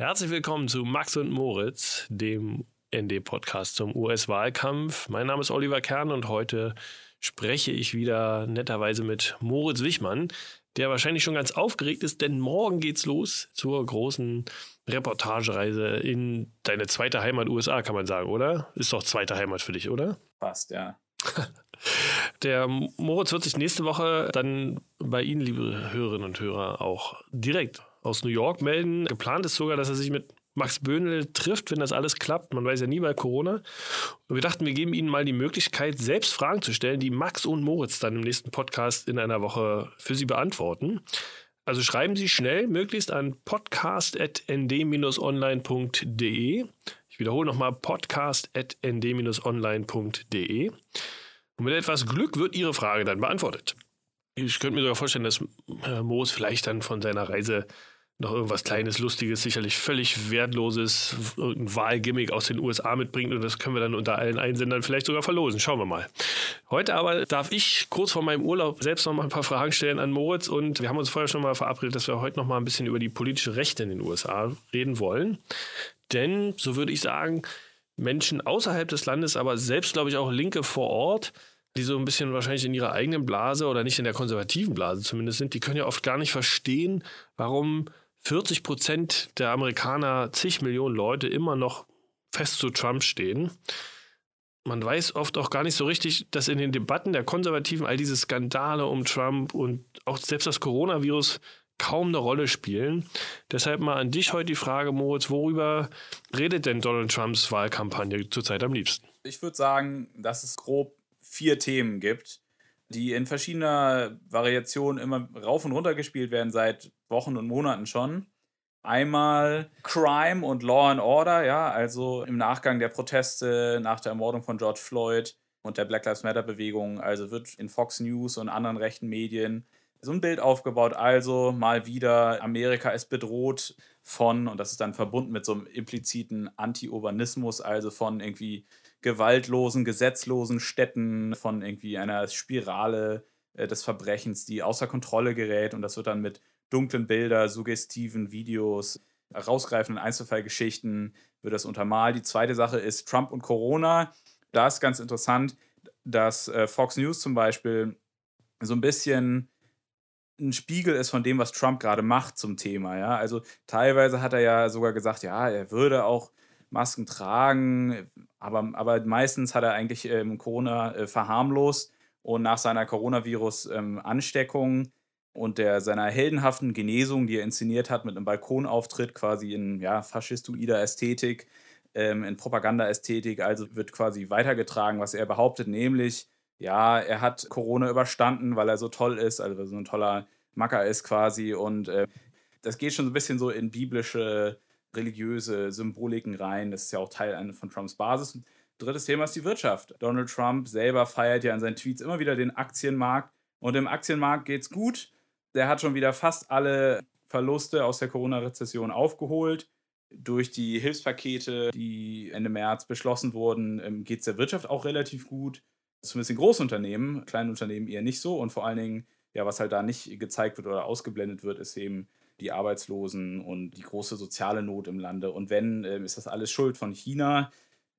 Herzlich willkommen zu Max und Moritz, dem ND-Podcast zum US-Wahlkampf. Mein Name ist Oliver Kern und heute spreche ich wieder netterweise mit Moritz Wichmann, der wahrscheinlich schon ganz aufgeregt ist, denn morgen geht's los zur großen Reportagereise in deine zweite Heimat USA, kann man sagen, oder? Ist doch zweite Heimat für dich, oder? Passt, ja. Der Moritz wird sich nächste Woche dann bei Ihnen, liebe Hörerinnen und Hörer, auch direkt aus New York melden. Geplant ist sogar, dass er sich mit Max Böhnel trifft, wenn das alles klappt. Man weiß ja nie bei Corona. Und wir dachten, wir geben Ihnen mal die Möglichkeit, selbst Fragen zu stellen, die Max und Moritz dann im nächsten Podcast in einer Woche für Sie beantworten. Also schreiben Sie schnell, möglichst an podcast.nd-online.de. Ich wiederhole nochmal podcast.nd-online.de. Und mit etwas Glück wird Ihre Frage dann beantwortet. Ich könnte mir sogar vorstellen, dass Moos vielleicht dann von seiner Reise noch irgendwas Kleines, Lustiges, sicherlich völlig Wertloses, irgendein Wahlgimmick aus den USA mitbringt und das können wir dann unter allen Einsendern vielleicht sogar verlosen. Schauen wir mal. Heute aber darf ich kurz vor meinem Urlaub selbst noch mal ein paar Fragen stellen an Moritz und wir haben uns vorher schon mal verabredet, dass wir heute noch mal ein bisschen über die politische Rechte in den USA reden wollen. Denn, so würde ich sagen, Menschen außerhalb des Landes, aber selbst, glaube ich, auch Linke vor Ort, die so ein bisschen wahrscheinlich in ihrer eigenen Blase oder nicht in der konservativen Blase zumindest sind, die können ja oft gar nicht verstehen, warum 40 Prozent der Amerikaner, zig Millionen Leute, immer noch fest zu Trump stehen. Man weiß oft auch gar nicht so richtig, dass in den Debatten der Konservativen all diese Skandale um Trump und auch selbst das Coronavirus kaum eine Rolle spielen. Deshalb mal an dich heute die Frage, Moritz, worüber redet denn Donald Trumps Wahlkampagne zurzeit am liebsten? Ich würde sagen, dass es grob vier Themen gibt, die in verschiedener Variation immer rauf und runter gespielt werden seit Wochen und Monaten schon. Einmal Crime und Law and Order, ja, also im Nachgang der Proteste nach der Ermordung von George Floyd und der Black Lives Matter Bewegung, also wird in Fox News und anderen rechten Medien so ein Bild aufgebaut, also mal wieder Amerika ist bedroht von, und das ist dann verbunden mit so einem impliziten Anti-Urbanismus, also von irgendwie gewaltlosen, gesetzlosen Städten, von irgendwie einer Spirale äh, des Verbrechens, die außer Kontrolle gerät. Und das wird dann mit dunklen Bildern, suggestiven Videos, herausgreifenden Einzelfallgeschichten wird das untermalt. Die zweite Sache ist Trump und Corona. Da ist ganz interessant, dass äh, Fox News zum Beispiel so ein bisschen ein Spiegel ist von dem, was Trump gerade macht zum Thema. Ja? Also teilweise hat er ja sogar gesagt, ja, er würde auch Masken tragen, aber, aber meistens hat er eigentlich ähm, Corona äh, verharmlost und nach seiner Coronavirus-Ansteckung ähm, und der, seiner heldenhaften Genesung, die er inszeniert hat mit einem Balkonauftritt, quasi in ja, faschistoider Ästhetik, ähm, in Propagandaästhetik, also wird quasi weitergetragen, was er behauptet, nämlich, ja, er hat Corona überstanden, weil er so toll ist, also so ein toller Macker ist quasi und äh, das geht schon so ein bisschen so in biblische religiöse Symboliken rein. Das ist ja auch Teil von Trumps Basis. Drittes Thema ist die Wirtschaft. Donald Trump selber feiert ja in seinen Tweets immer wieder den Aktienmarkt. Und im Aktienmarkt geht es gut. Der hat schon wieder fast alle Verluste aus der Corona-Rezession aufgeholt. Durch die Hilfspakete, die Ende März beschlossen wurden, ähm, geht es der Wirtschaft auch relativ gut. Zumindest in Großunternehmen, kleinen Unternehmen eher nicht so. Und vor allen Dingen, ja, was halt da nicht gezeigt wird oder ausgeblendet wird, ist eben die Arbeitslosen und die große soziale Not im Lande. Und wenn, äh, ist das alles Schuld von China.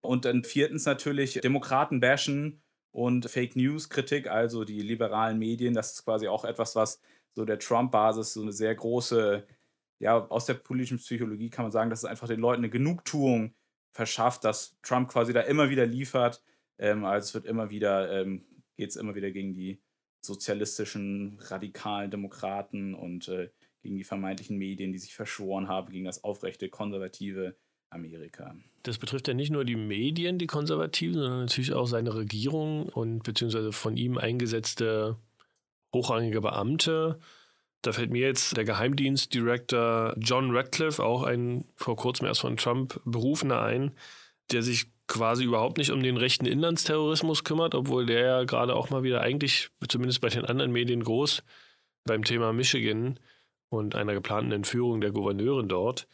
Und dann viertens natürlich Demokraten bashen und Fake News Kritik, also die liberalen Medien. Das ist quasi auch etwas, was so der Trump-Basis so eine sehr große, ja, aus der politischen Psychologie kann man sagen, dass es einfach den Leuten eine Genugtuung verschafft, dass Trump quasi da immer wieder liefert. Ähm, also es wird immer wieder, ähm, geht es immer wieder gegen die sozialistischen, radikalen Demokraten und äh, gegen die vermeintlichen Medien, die sich verschworen haben, gegen das aufrechte, konservative Amerika. Das betrifft ja nicht nur die Medien, die Konservativen, sondern natürlich auch seine Regierung und beziehungsweise von ihm eingesetzte hochrangige Beamte. Da fällt mir jetzt der Geheimdienstdirektor John Radcliffe, auch ein vor kurzem erst von Trump berufener ein, der sich quasi überhaupt nicht um den rechten Inlandsterrorismus kümmert, obwohl der ja gerade auch mal wieder eigentlich, zumindest bei den anderen Medien groß, beim Thema Michigan und einer geplanten Entführung der Gouverneurin dort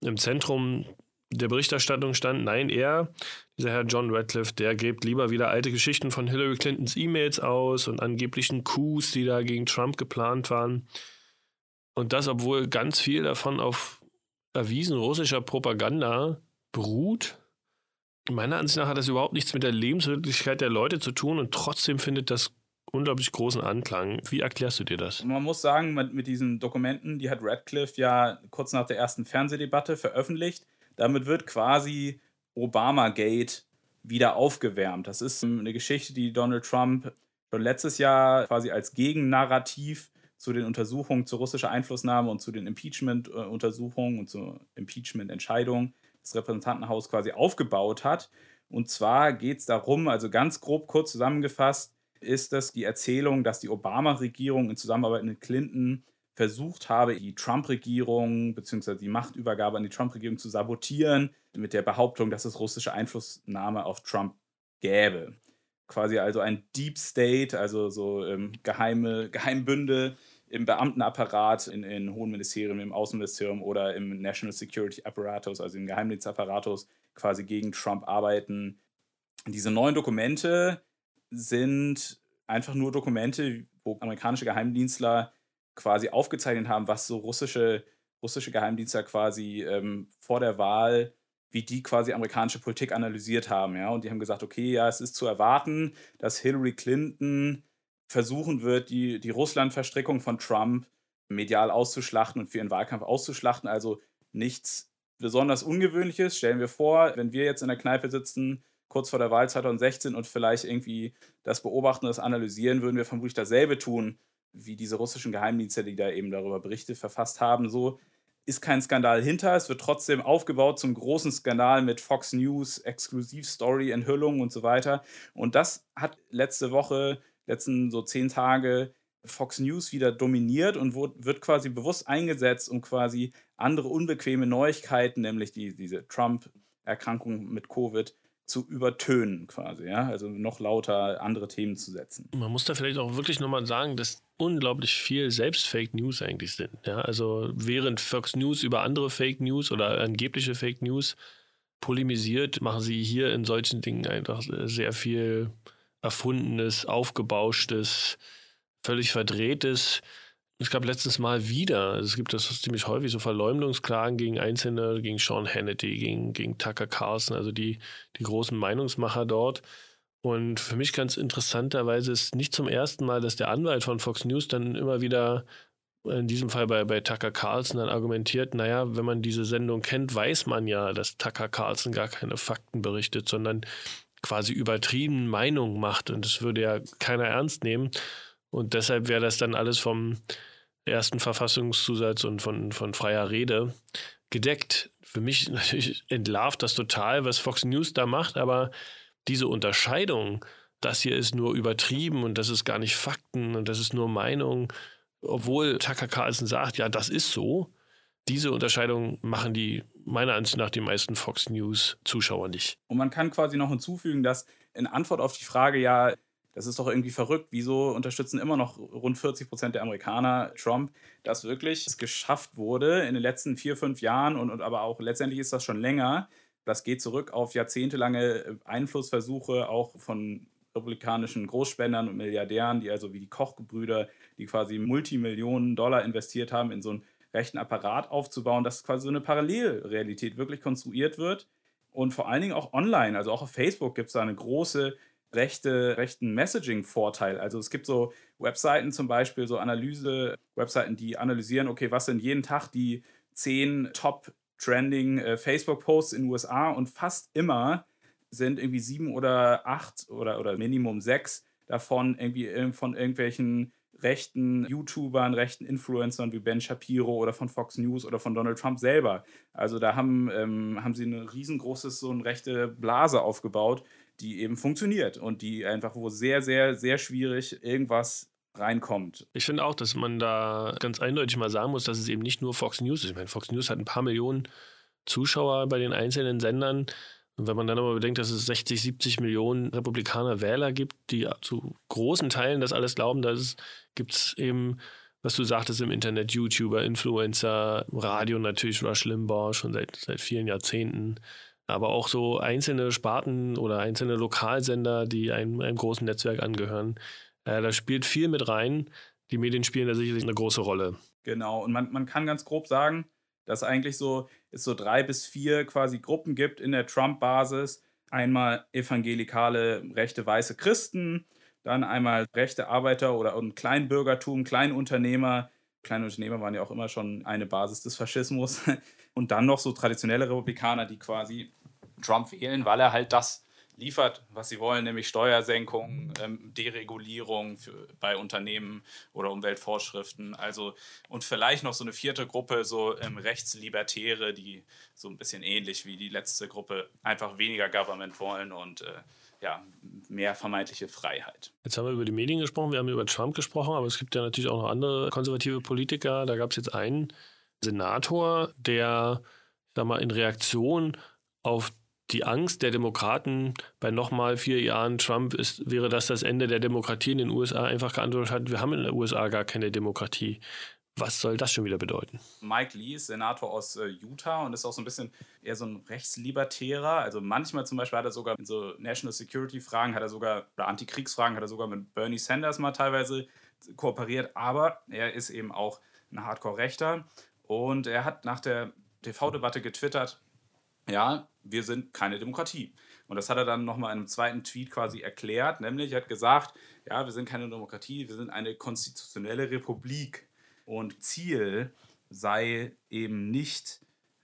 im Zentrum der Berichterstattung stand, nein, er, dieser Herr John Radcliffe, der gräbt lieber wieder alte Geschichten von Hillary Clintons E-Mails aus und angeblichen Coups, die da gegen Trump geplant waren. Und das, obwohl ganz viel davon auf erwiesen russischer Propaganda beruht. Meiner Ansicht nach hat das überhaupt nichts mit der Lebenswirklichkeit der Leute zu tun und trotzdem findet das unglaublich großen Anklang. Wie erklärst du dir das? Man muss sagen, mit, mit diesen Dokumenten, die hat Radcliffe ja kurz nach der ersten Fernsehdebatte veröffentlicht. Damit wird quasi Obama-Gate wieder aufgewärmt. Das ist eine Geschichte, die Donald Trump schon letztes Jahr quasi als Gegennarrativ zu den Untersuchungen zur russischen Einflussnahme und zu den Impeachment-Untersuchungen und zur Impeachment-Entscheidung des Repräsentantenhauses quasi aufgebaut hat. Und zwar geht es darum, also ganz grob kurz zusammengefasst, ist das die Erzählung, dass die Obama-Regierung in Zusammenarbeit mit Clinton versucht habe, die Trump-Regierung bzw. die Machtübergabe an die Trump-Regierung zu sabotieren, mit der Behauptung, dass es russische Einflussnahme auf Trump gäbe. Quasi also ein Deep State, also so ähm, geheime Geheimbünde im Beamtenapparat, in, in hohen Ministerien, im Außenministerium oder im National Security Apparatus, also im Geheimdienstapparatus, quasi gegen Trump arbeiten. Diese neuen Dokumente sind einfach nur Dokumente, wo amerikanische Geheimdienstler quasi aufgezeichnet haben, was so russische, russische Geheimdienstler quasi ähm, vor der Wahl, wie die quasi amerikanische Politik analysiert haben. Ja? Und die haben gesagt, okay, ja, es ist zu erwarten, dass Hillary Clinton versuchen wird, die, die Russland-Verstrickung von Trump medial auszuschlachten und für ihren Wahlkampf auszuschlachten. Also nichts besonders Ungewöhnliches. Stellen wir vor, wenn wir jetzt in der Kneipe sitzen, kurz vor der Wahl 2016 und vielleicht irgendwie das beobachten, das analysieren, würden wir vermutlich dasselbe tun wie diese russischen Geheimdienste, die da eben darüber Berichte verfasst haben, so ist kein Skandal hinter. Es wird trotzdem aufgebaut zum großen Skandal mit Fox News, Exklusivstory, Enthüllungen und so weiter. Und das hat letzte Woche, letzten so zehn Tage Fox News wieder dominiert und wird quasi bewusst eingesetzt, um quasi andere unbequeme Neuigkeiten, nämlich die, diese Trump-Erkrankung mit Covid, zu übertönen quasi, ja, also noch lauter andere Themen zu setzen. Man muss da vielleicht auch wirklich nochmal sagen, dass unglaublich viel selbst Fake News eigentlich sind. Ja, also während Fox News über andere Fake News oder angebliche Fake News polemisiert, machen sie hier in solchen Dingen einfach sehr viel erfundenes, aufgebauschtes, völlig verdrehtes. Es gab letztes Mal wieder, also es gibt das ziemlich häufig, so Verleumdungsklagen gegen Einzelne, gegen Sean Hannity, gegen, gegen Tucker Carlson, also die, die großen Meinungsmacher dort. Und für mich ganz interessanterweise ist nicht zum ersten Mal, dass der Anwalt von Fox News dann immer wieder, in diesem Fall bei, bei Tucker Carlson, dann argumentiert, naja, wenn man diese Sendung kennt, weiß man ja, dass Tucker Carlson gar keine Fakten berichtet, sondern quasi übertrieben Meinungen macht. Und das würde ja keiner ernst nehmen. Und deshalb wäre das dann alles vom ersten Verfassungszusatz und von, von freier Rede gedeckt. Für mich natürlich entlarvt das total, was Fox News da macht, aber diese Unterscheidung, das hier ist nur übertrieben und das ist gar nicht Fakten und das ist nur Meinung, obwohl Tucker Carlson sagt, ja, das ist so, diese Unterscheidung machen die meiner Ansicht nach die meisten Fox News Zuschauer nicht. Und man kann quasi noch hinzufügen, dass in Antwort auf die Frage, ja, das ist doch irgendwie verrückt. Wieso unterstützen immer noch rund 40 Prozent der Amerikaner Trump, dass wirklich es geschafft wurde in den letzten vier, fünf Jahren und, und aber auch letztendlich ist das schon länger. Das geht zurück auf jahrzehntelange Einflussversuche auch von republikanischen Großspendern und Milliardären, die also wie die Kochgebrüder, die quasi Multimillionen Dollar investiert haben, in so einen rechten Apparat aufzubauen, dass quasi so eine Parallelrealität wirklich konstruiert wird. Und vor allen Dingen auch online, also auch auf Facebook gibt es da eine große rechte, rechten Messaging-Vorteil. Also es gibt so Webseiten zum Beispiel, so Analyse-Webseiten, die analysieren, okay, was sind jeden Tag die zehn Top-Trending äh, Facebook-Posts in den USA und fast immer sind irgendwie sieben oder acht oder, oder Minimum sechs davon irgendwie äh, von irgendwelchen rechten YouTubern, rechten Influencern wie Ben Shapiro oder von Fox News oder von Donald Trump selber. Also da haben, ähm, haben sie eine riesengroßes, so eine rechte Blase aufgebaut, die eben funktioniert und die einfach, wo sehr, sehr, sehr schwierig irgendwas reinkommt. Ich finde auch, dass man da ganz eindeutig mal sagen muss, dass es eben nicht nur Fox News ist. Ich meine, Fox News hat ein paar Millionen Zuschauer bei den einzelnen Sendern. Und wenn man dann aber bedenkt, dass es 60, 70 Millionen Republikaner Wähler gibt, die zu großen Teilen das alles glauben, da gibt es eben, was du sagtest im Internet, YouTuber, Influencer, Radio natürlich, Rush Limbaugh schon seit, seit vielen Jahrzehnten aber auch so einzelne Sparten oder einzelne Lokalsender, die einem, einem großen Netzwerk angehören. Äh, da spielt viel mit rein. Die Medien spielen da sicherlich eine große Rolle. Genau, und man, man kann ganz grob sagen, dass eigentlich so es so drei bis vier quasi Gruppen gibt in der Trump-Basis. Einmal evangelikale rechte weiße Christen, dann einmal rechte Arbeiter oder ein Kleinbürgertum, Kleinunternehmer. Kleinunternehmer waren ja auch immer schon eine Basis des Faschismus. Und dann noch so traditionelle Republikaner, die quasi Trump wählen, weil er halt das liefert, was sie wollen, nämlich Steuersenkungen, ähm, Deregulierung für, bei Unternehmen oder Umweltvorschriften. Also und vielleicht noch so eine vierte Gruppe, so ähm, Rechtslibertäre, die so ein bisschen ähnlich wie die letzte Gruppe einfach weniger Government wollen und äh, ja, mehr vermeintliche Freiheit. Jetzt haben wir über die Medien gesprochen, wir haben über Trump gesprochen, aber es gibt ja natürlich auch noch andere konservative Politiker. Da gab es jetzt einen Senator, der, sag mal, in Reaktion auf die Angst der Demokraten bei nochmal vier Jahren Trump ist, wäre das das Ende der Demokratie in den USA einfach geantwortet hat, wir haben in den USA gar keine Demokratie. Was soll das schon wieder bedeuten? Mike Lee ist Senator aus äh, Utah und ist auch so ein bisschen eher so ein Rechtslibertärer. Also manchmal zum Beispiel hat er sogar in so National Security Fragen, hat er sogar, oder Antikriegsfragen hat er sogar mit Bernie Sanders mal teilweise kooperiert. Aber er ist eben auch ein Hardcore-Rechter und er hat nach der TV-Debatte getwittert, ja, wir sind keine Demokratie. Und das hat er dann nochmal in einem zweiten Tweet quasi erklärt, nämlich er hat gesagt, ja, wir sind keine Demokratie, wir sind eine konstitutionelle Republik. Und Ziel sei eben nicht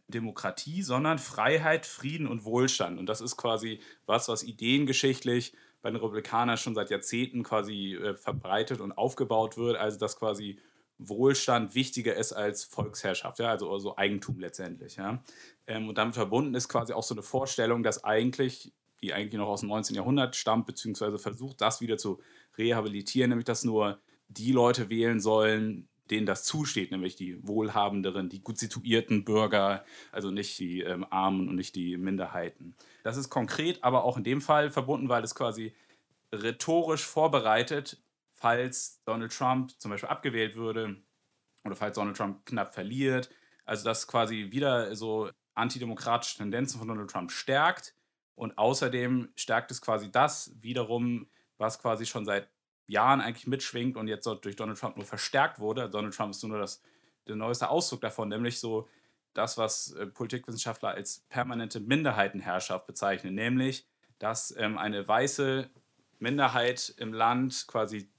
Demokratie, sondern Freiheit, Frieden und Wohlstand. Und das ist quasi was, was ideengeschichtlich bei den Republikanern schon seit Jahrzehnten quasi äh, verbreitet und aufgebaut wird. Also dass quasi Wohlstand wichtiger ist als Volksherrschaft, ja, also, also Eigentum letztendlich. Ja. Ähm, und damit verbunden ist quasi auch so eine Vorstellung, dass eigentlich, die eigentlich noch aus dem 19. Jahrhundert stammt, beziehungsweise versucht, das wieder zu rehabilitieren, nämlich dass nur die Leute wählen sollen, denen das zusteht, nämlich die wohlhabenderen, die gut situierten Bürger, also nicht die ähm, Armen und nicht die Minderheiten. Das ist konkret, aber auch in dem Fall verbunden, weil es quasi rhetorisch vorbereitet falls Donald Trump zum Beispiel abgewählt würde oder falls Donald Trump knapp verliert. Also dass quasi wieder so antidemokratische Tendenzen von Donald Trump stärkt. Und außerdem stärkt es quasi das wiederum, was quasi schon seit Jahren eigentlich mitschwingt und jetzt durch Donald Trump nur verstärkt wurde. Donald Trump ist nur das, der neueste Ausdruck davon, nämlich so das, was äh, Politikwissenschaftler als permanente Minderheitenherrschaft bezeichnen, nämlich dass ähm, eine weiße Minderheit im Land quasi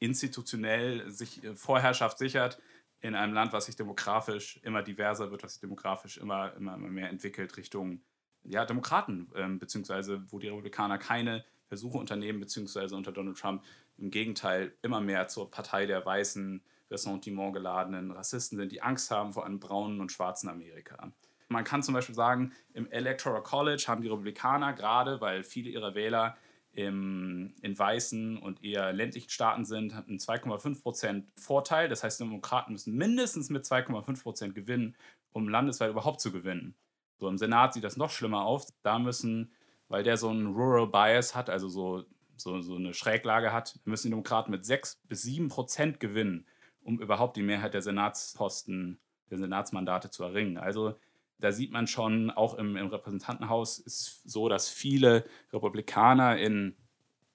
institutionell sich äh, Vorherrschaft sichert in einem Land, was sich demografisch immer diverser wird, was sich demografisch immer, immer, mehr entwickelt Richtung ja, Demokraten, ähm, beziehungsweise wo die Republikaner keine Versuche unternehmen, beziehungsweise unter Donald Trump im Gegenteil immer mehr zur Partei der weißen, Ressentiment geladenen Rassisten sind, die Angst haben vor einem braunen und schwarzen Amerika. Man kann zum Beispiel sagen, im Electoral College haben die Republikaner gerade, weil viele ihrer Wähler im, in weißen und eher ländlichen Staaten sind, hat einen 2,5% Vorteil. Das heißt, Demokraten müssen mindestens mit 2,5% gewinnen, um landesweit überhaupt zu gewinnen. So im Senat sieht das noch schlimmer aus. Da müssen, weil der so einen Rural Bias hat, also so, so, so eine Schräglage hat, müssen die Demokraten mit 6 bis 7% gewinnen, um überhaupt die Mehrheit der Senatsposten, der Senatsmandate zu erringen. Also da sieht man schon, auch im, im Repräsentantenhaus ist es so, dass viele Republikaner in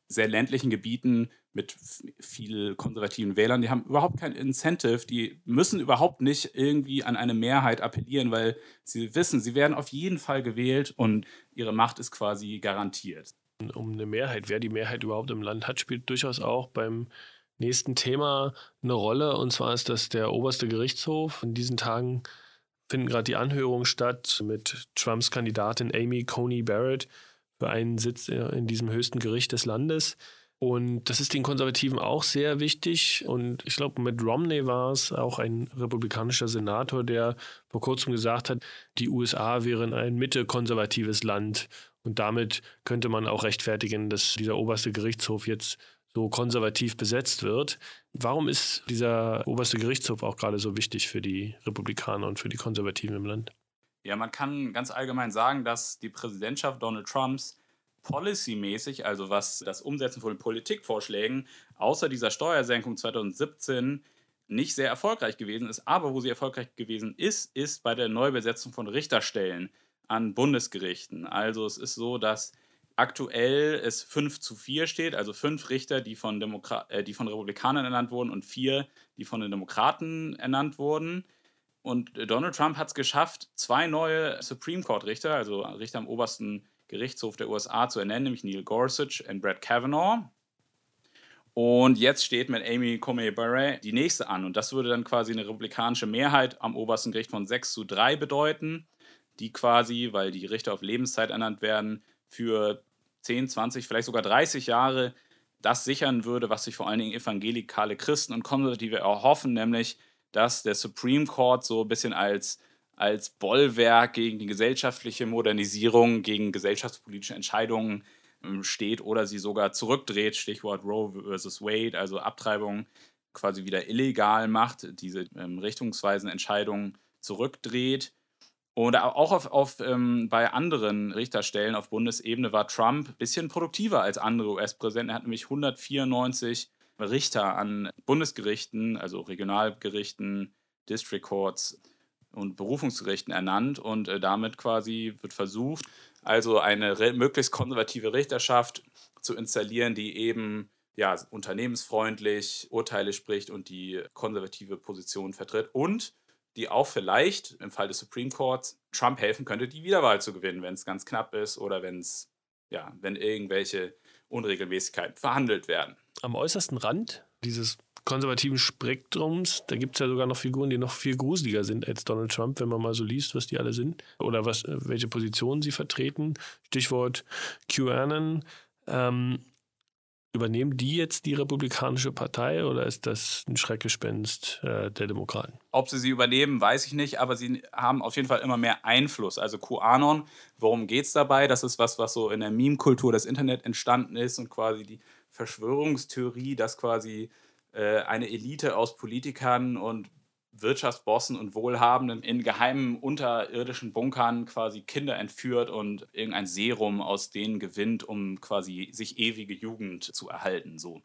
sehr ländlichen Gebieten mit viel konservativen Wählern, die haben überhaupt kein Incentive, die müssen überhaupt nicht irgendwie an eine Mehrheit appellieren, weil sie wissen, sie werden auf jeden Fall gewählt und ihre Macht ist quasi garantiert. Um eine Mehrheit, wer die Mehrheit überhaupt im Land hat, spielt durchaus auch beim nächsten Thema eine Rolle. Und zwar ist das der oberste Gerichtshof. In diesen Tagen finden gerade die Anhörungen statt mit Trumps Kandidatin Amy Coney Barrett für einen Sitz in diesem höchsten Gericht des Landes. Und das ist den Konservativen auch sehr wichtig. Und ich glaube, mit Romney war es auch ein republikanischer Senator, der vor kurzem gesagt hat, die USA wären ein mitte-konservatives Land. Und damit könnte man auch rechtfertigen, dass dieser oberste Gerichtshof jetzt so konservativ besetzt wird. Warum ist dieser oberste Gerichtshof auch gerade so wichtig für die Republikaner und für die Konservativen im Land? Ja, man kann ganz allgemein sagen, dass die Präsidentschaft Donald Trumps policymäßig, also was das Umsetzen von Politikvorschlägen, außer dieser Steuersenkung 2017 nicht sehr erfolgreich gewesen ist. Aber wo sie erfolgreich gewesen ist, ist bei der Neubesetzung von Richterstellen an Bundesgerichten. Also es ist so, dass aktuell es 5 zu 4 steht, also fünf Richter, die von, Demokra äh, die von Republikanern ernannt wurden und vier, die von den Demokraten ernannt wurden. Und Donald Trump hat es geschafft, zwei neue Supreme Court-Richter, also Richter am obersten Gerichtshof der USA, zu ernennen, nämlich Neil Gorsuch und Brett Kavanaugh. Und jetzt steht mit Amy Comey Barrett die nächste an. Und das würde dann quasi eine republikanische Mehrheit am obersten Gericht von 6 zu 3 bedeuten, die quasi, weil die Richter auf Lebenszeit ernannt werden, für 10, 20, vielleicht sogar 30 Jahre das sichern würde, was sich vor allen Dingen evangelikale Christen und Konservative erhoffen, nämlich dass der Supreme Court so ein bisschen als, als Bollwerk gegen die gesellschaftliche Modernisierung, gegen gesellschaftspolitische Entscheidungen ähm, steht oder sie sogar zurückdreht, Stichwort Roe versus Wade, also Abtreibung quasi wieder illegal macht, diese ähm, richtungsweisen Entscheidungen zurückdreht. Und auch auf, auf ähm, bei anderen Richterstellen auf Bundesebene war Trump ein bisschen produktiver als andere US-Präsidenten. Er hat nämlich 194 Richter an Bundesgerichten, also Regionalgerichten, District Courts und Berufungsgerichten ernannt und äh, damit quasi wird versucht, also eine möglichst konservative Richterschaft zu installieren, die eben ja, unternehmensfreundlich Urteile spricht und die konservative Position vertritt und die auch vielleicht im Fall des Supreme Courts Trump helfen könnte, die Wiederwahl zu gewinnen, wenn es ganz knapp ist oder wenn es ja, wenn irgendwelche Unregelmäßigkeiten verhandelt werden. Am äußersten Rand dieses konservativen Spektrums, da gibt es ja sogar noch Figuren, die noch viel gruseliger sind als Donald Trump, wenn man mal so liest, was die alle sind oder was, äh, welche Positionen sie vertreten. Stichwort QAnon. Ähm, Übernehmen die jetzt die Republikanische Partei oder ist das ein Schreckgespenst äh, der Demokraten? Ob sie sie übernehmen, weiß ich nicht, aber sie haben auf jeden Fall immer mehr Einfluss. Also QAnon, worum geht es dabei? Das ist was, was so in der Meme-Kultur des Internet entstanden ist und quasi die Verschwörungstheorie, dass quasi äh, eine Elite aus Politikern und Wirtschaftsbossen und Wohlhabenden in geheimen unterirdischen Bunkern quasi Kinder entführt und irgendein Serum aus denen gewinnt, um quasi sich ewige Jugend zu erhalten. So.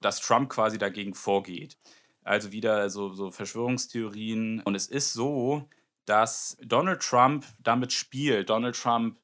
Dass Trump quasi dagegen vorgeht. Also wieder so, so Verschwörungstheorien. Und es ist so, dass Donald Trump damit spielt. Donald Trump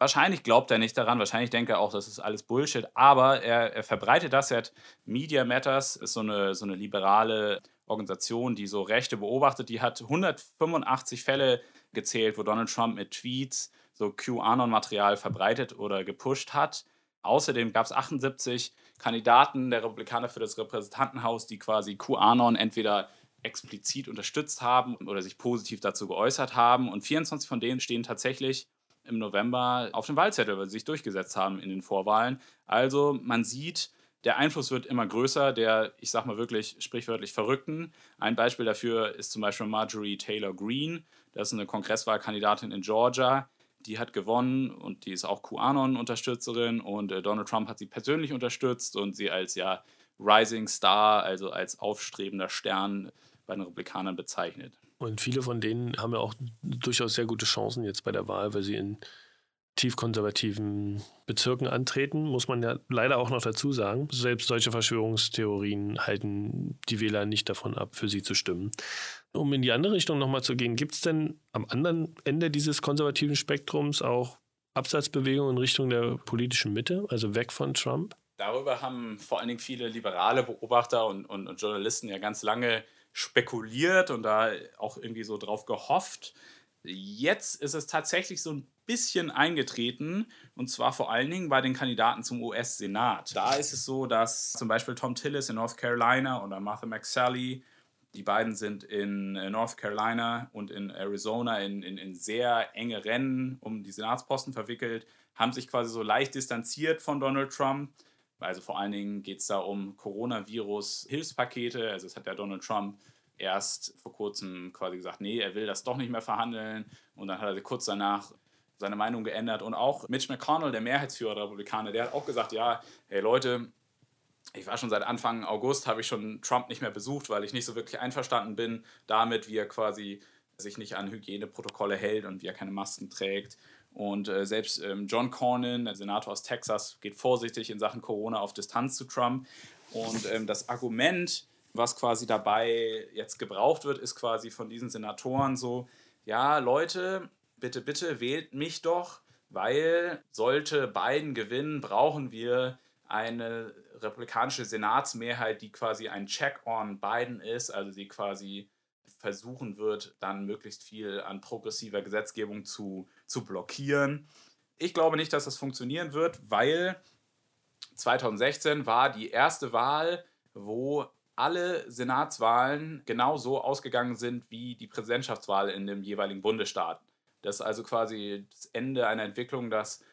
Wahrscheinlich glaubt er nicht daran, wahrscheinlich denkt er auch, das ist alles Bullshit, aber er, er verbreitet das. Er hat Media Matters, ist so eine, so eine liberale Organisation, die so Rechte beobachtet. Die hat 185 Fälle gezählt, wo Donald Trump mit Tweets so QAnon-Material verbreitet oder gepusht hat. Außerdem gab es 78 Kandidaten der Republikaner für das Repräsentantenhaus, die quasi QAnon entweder explizit unterstützt haben oder sich positiv dazu geäußert haben. Und 24 von denen stehen tatsächlich im November auf dem Wahlzettel, weil sie sich durchgesetzt haben in den Vorwahlen. Also man sieht, der Einfluss wird immer größer, der, ich sag mal wirklich sprichwörtlich Verrückten. Ein Beispiel dafür ist zum Beispiel Marjorie Taylor Greene. Das ist eine Kongresswahlkandidatin in Georgia. Die hat gewonnen und die ist auch QAnon-Unterstützerin und äh, Donald Trump hat sie persönlich unterstützt und sie als ja Rising Star, also als aufstrebender Stern bei den Republikanern bezeichnet. Und viele von denen haben ja auch durchaus sehr gute Chancen jetzt bei der Wahl, weil sie in tiefkonservativen Bezirken antreten, muss man ja leider auch noch dazu sagen. Selbst solche Verschwörungstheorien halten die Wähler nicht davon ab, für sie zu stimmen. Um in die andere Richtung nochmal zu gehen, gibt es denn am anderen Ende dieses konservativen Spektrums auch Absatzbewegungen in Richtung der politischen Mitte, also weg von Trump? Darüber haben vor allen Dingen viele liberale Beobachter und, und, und Journalisten ja ganz lange spekuliert und da auch irgendwie so drauf gehofft. Jetzt ist es tatsächlich so ein bisschen eingetreten und zwar vor allen Dingen bei den Kandidaten zum US-Senat. Da ist es so, dass zum Beispiel Tom Tillis in North Carolina oder Martha McSally, die beiden sind in äh, North Carolina und in Arizona in, in, in sehr enge Rennen um die Senatsposten verwickelt, haben sich quasi so leicht distanziert von Donald Trump. Also vor allen Dingen geht es da um Coronavirus-Hilfspakete. Also es hat ja Donald Trump erst vor kurzem quasi gesagt, nee, er will das doch nicht mehr verhandeln. Und dann hat er kurz danach seine Meinung geändert. Und auch Mitch McConnell, der Mehrheitsführer der Republikaner, der hat auch gesagt, ja, hey Leute, ich war schon seit Anfang August, habe ich schon Trump nicht mehr besucht, weil ich nicht so wirklich einverstanden bin damit, wie er quasi sich nicht an Hygieneprotokolle hält und wie er keine Masken trägt. Und äh, selbst ähm, John Cornyn, der Senator aus Texas, geht vorsichtig in Sachen Corona auf Distanz zu Trump. Und ähm, das Argument, was quasi dabei jetzt gebraucht wird, ist quasi von diesen Senatoren so, ja, Leute, bitte, bitte wählt mich doch, weil sollte Biden gewinnen, brauchen wir eine republikanische Senatsmehrheit, die quasi ein Check on Biden ist, also die quasi versuchen wird, dann möglichst viel an progressiver Gesetzgebung zu, zu blockieren. Ich glaube nicht, dass das funktionieren wird, weil 2016 war die erste Wahl, wo alle Senatswahlen genauso ausgegangen sind wie die Präsidentschaftswahl in dem jeweiligen Bundesstaat. Das ist also quasi das Ende einer Entwicklung, dass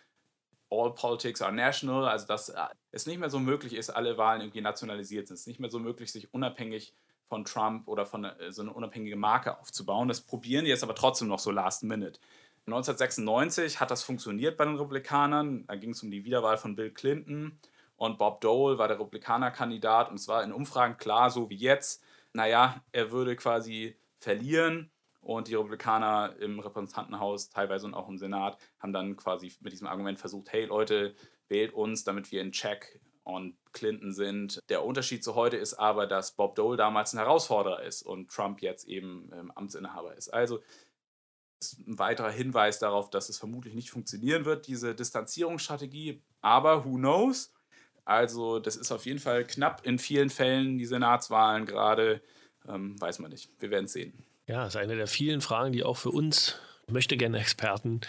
all politics are national, also dass es nicht mehr so möglich ist, alle Wahlen irgendwie nationalisiert sind. Es ist nicht mehr so möglich, sich unabhängig von Trump oder von äh, so eine unabhängige Marke aufzubauen. Das probieren die jetzt aber trotzdem noch so last minute. 1996 hat das funktioniert bei den Republikanern. Da ging es um die Wiederwahl von Bill Clinton und Bob Dole war der Republikanerkandidat und es war in Umfragen klar, so wie jetzt, naja, er würde quasi verlieren und die Republikaner im Repräsentantenhaus teilweise und auch im Senat haben dann quasi mit diesem Argument versucht, hey Leute, wählt uns, damit wir in Check und Clinton sind. Der Unterschied zu heute ist aber, dass Bob Dole damals ein Herausforderer ist und Trump jetzt eben ähm, Amtsinhaber ist. Also ist ein weiterer Hinweis darauf, dass es vermutlich nicht funktionieren wird, diese Distanzierungsstrategie. Aber who knows? Also, das ist auf jeden Fall knapp in vielen Fällen, die Senatswahlen gerade. Ähm, weiß man nicht. Wir werden es sehen. Ja, das ist eine der vielen Fragen, die auch für uns, möchte gerne Experten,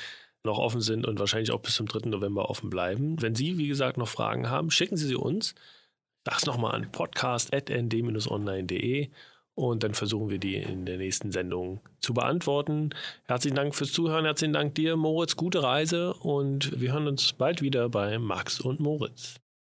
noch offen sind und wahrscheinlich auch bis zum 3. November offen bleiben. Wenn Sie, wie gesagt, noch Fragen haben, schicken Sie sie uns. Das nochmal an podcast.nd-online.de und dann versuchen wir die in der nächsten Sendung zu beantworten. Herzlichen Dank fürs Zuhören, herzlichen Dank dir, Moritz. Gute Reise und wir hören uns bald wieder bei Max und Moritz.